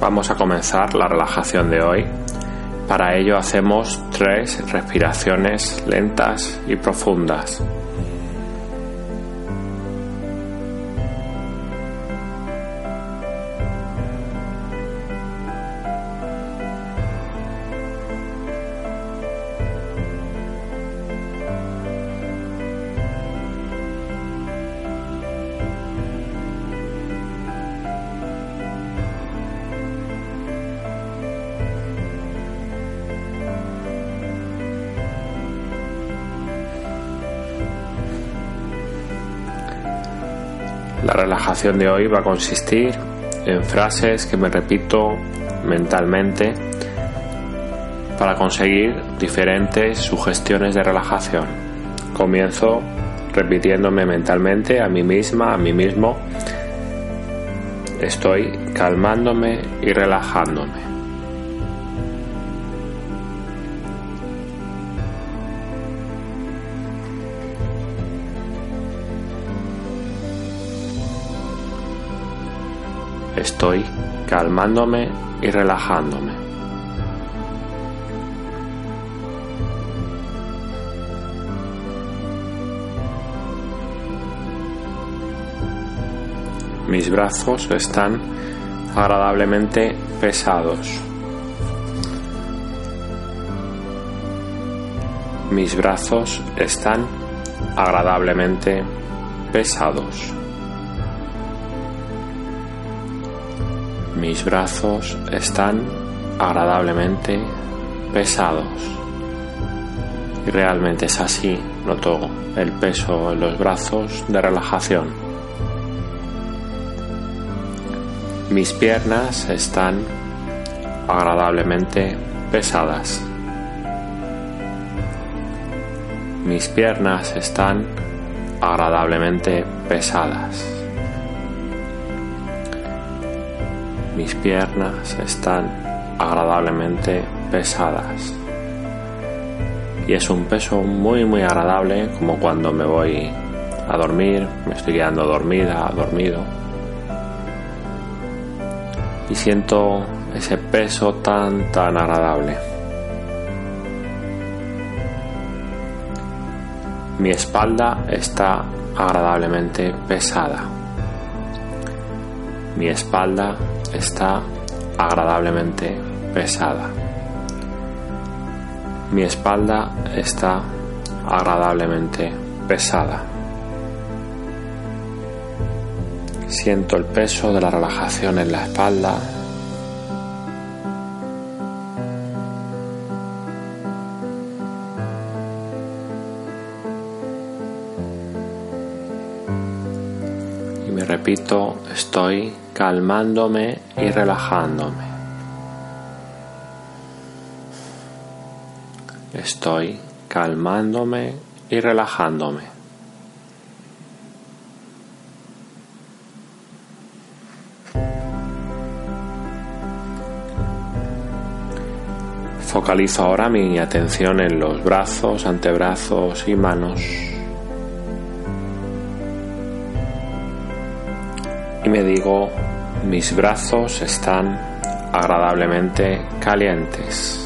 vamos a comenzar la relajación de hoy. Para ello hacemos tres respiraciones lentas y profundas. La relajación de hoy va a consistir en frases que me repito mentalmente para conseguir diferentes sugestiones de relajación. Comienzo repitiéndome mentalmente a mí misma, a mí mismo. Estoy calmándome y relajándome. Estoy calmándome y relajándome. Mis brazos están agradablemente pesados. Mis brazos están agradablemente pesados. Mis brazos están agradablemente pesados. Y realmente es así, noto el peso en los brazos de relajación. Mis piernas están agradablemente pesadas. Mis piernas están agradablemente pesadas. Mis piernas están agradablemente pesadas. Y es un peso muy muy agradable como cuando me voy a dormir, me estoy quedando dormida, dormido. Y siento ese peso tan tan agradable. Mi espalda está agradablemente pesada. Mi espalda está agradablemente pesada. Mi espalda está agradablemente pesada. Siento el peso de la relajación en la espalda. Y me repito, estoy calmándome y relajándome. Estoy calmándome y relajándome. Focalizo ahora mi atención en los brazos, antebrazos y manos. Y me digo, mis brazos están agradablemente calientes.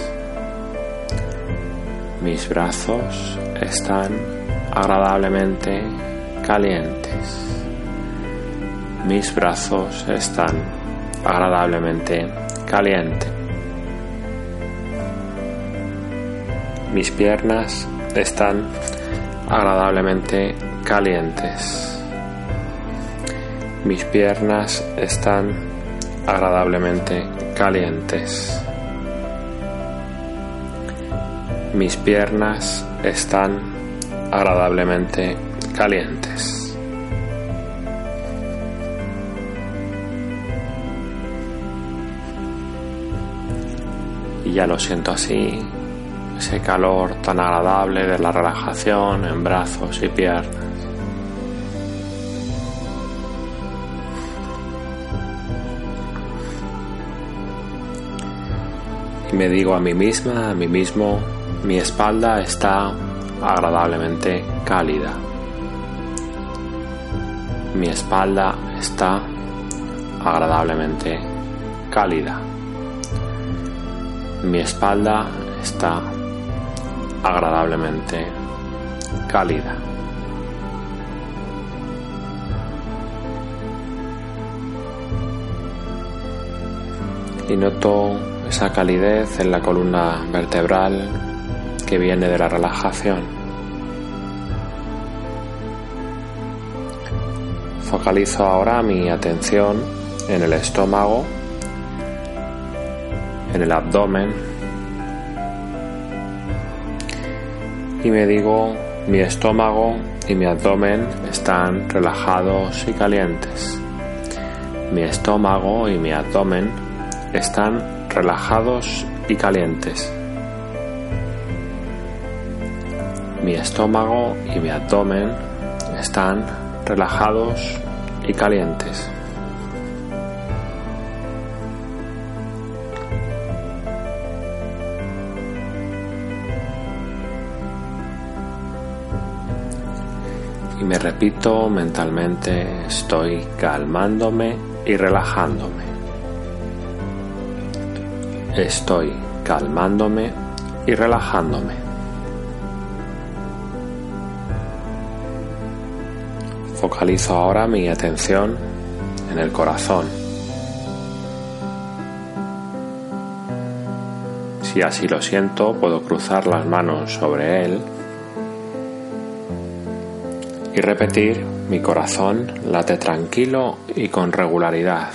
Mis brazos están agradablemente calientes. Mis brazos están agradablemente calientes. Mis piernas están agradablemente calientes. Mis piernas están agradablemente calientes. Mis piernas están agradablemente calientes. Y ya lo siento así, ese calor tan agradable de la relajación en brazos y piernas. Me digo a mí misma, a mí mismo, mi espalda está agradablemente cálida. Mi espalda está agradablemente cálida. Mi espalda está agradablemente cálida. Y noto esa calidez en la columna vertebral que viene de la relajación. Focalizo ahora mi atención en el estómago, en el abdomen y me digo mi estómago y mi abdomen están relajados y calientes. Mi estómago y mi abdomen están relajados y calientes. Mi estómago y mi abdomen están relajados y calientes. Y me repito mentalmente, estoy calmándome y relajándome. Estoy calmándome y relajándome. Focalizo ahora mi atención en el corazón. Si así lo siento, puedo cruzar las manos sobre él y repetir, mi corazón late tranquilo y con regularidad.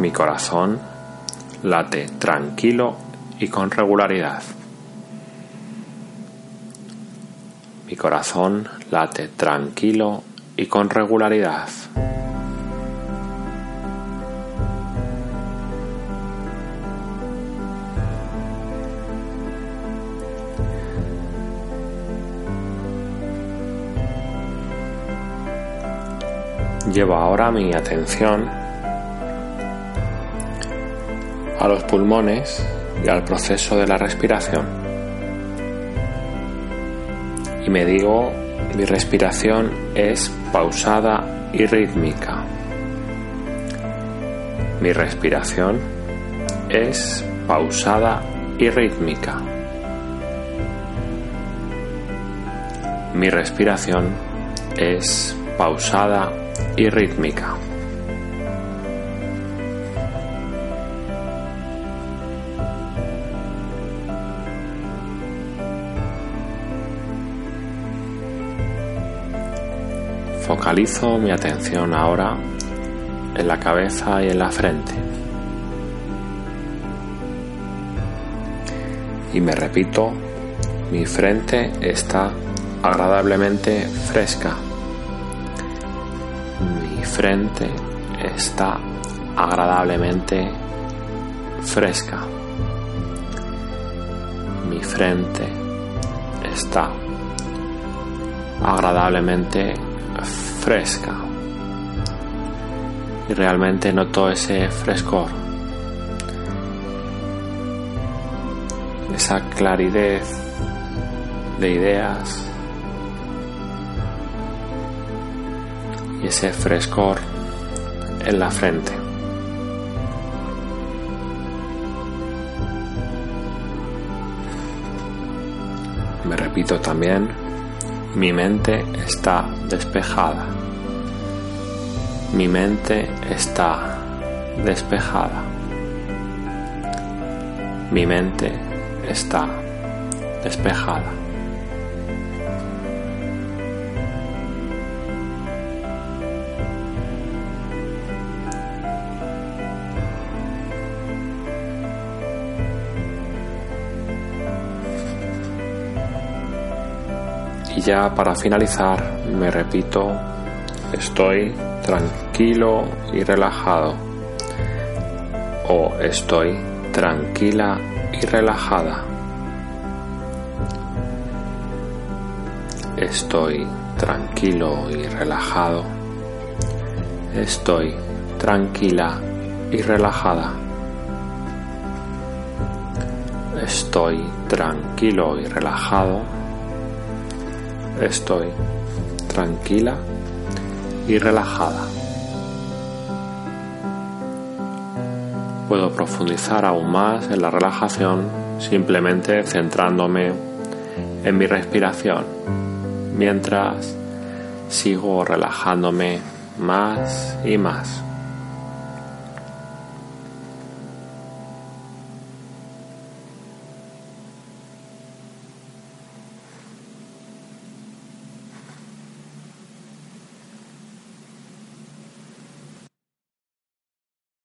Mi corazón late tranquilo y con regularidad. Mi corazón late tranquilo y con regularidad. Llevo ahora mi atención a los pulmones y al proceso de la respiración. Y me digo, mi respiración es pausada y rítmica. Mi respiración es pausada y rítmica. Mi respiración es pausada y rítmica. Focalizo mi atención ahora en la cabeza y en la frente. Y me repito, mi frente está agradablemente fresca frente está agradablemente fresca. Mi frente está agradablemente fresca. Y realmente noto ese frescor. Esa claridad de ideas y ese frescor en la frente. Me repito también, mi mente está despejada. Mi mente está despejada. Mi mente está despejada. Ya para finalizar me repito, estoy tranquilo y relajado. O estoy tranquila y relajada. Estoy tranquilo y relajado. Estoy tranquila y relajada. Estoy tranquilo y relajado estoy tranquila y relajada. Puedo profundizar aún más en la relajación simplemente centrándome en mi respiración mientras sigo relajándome más y más.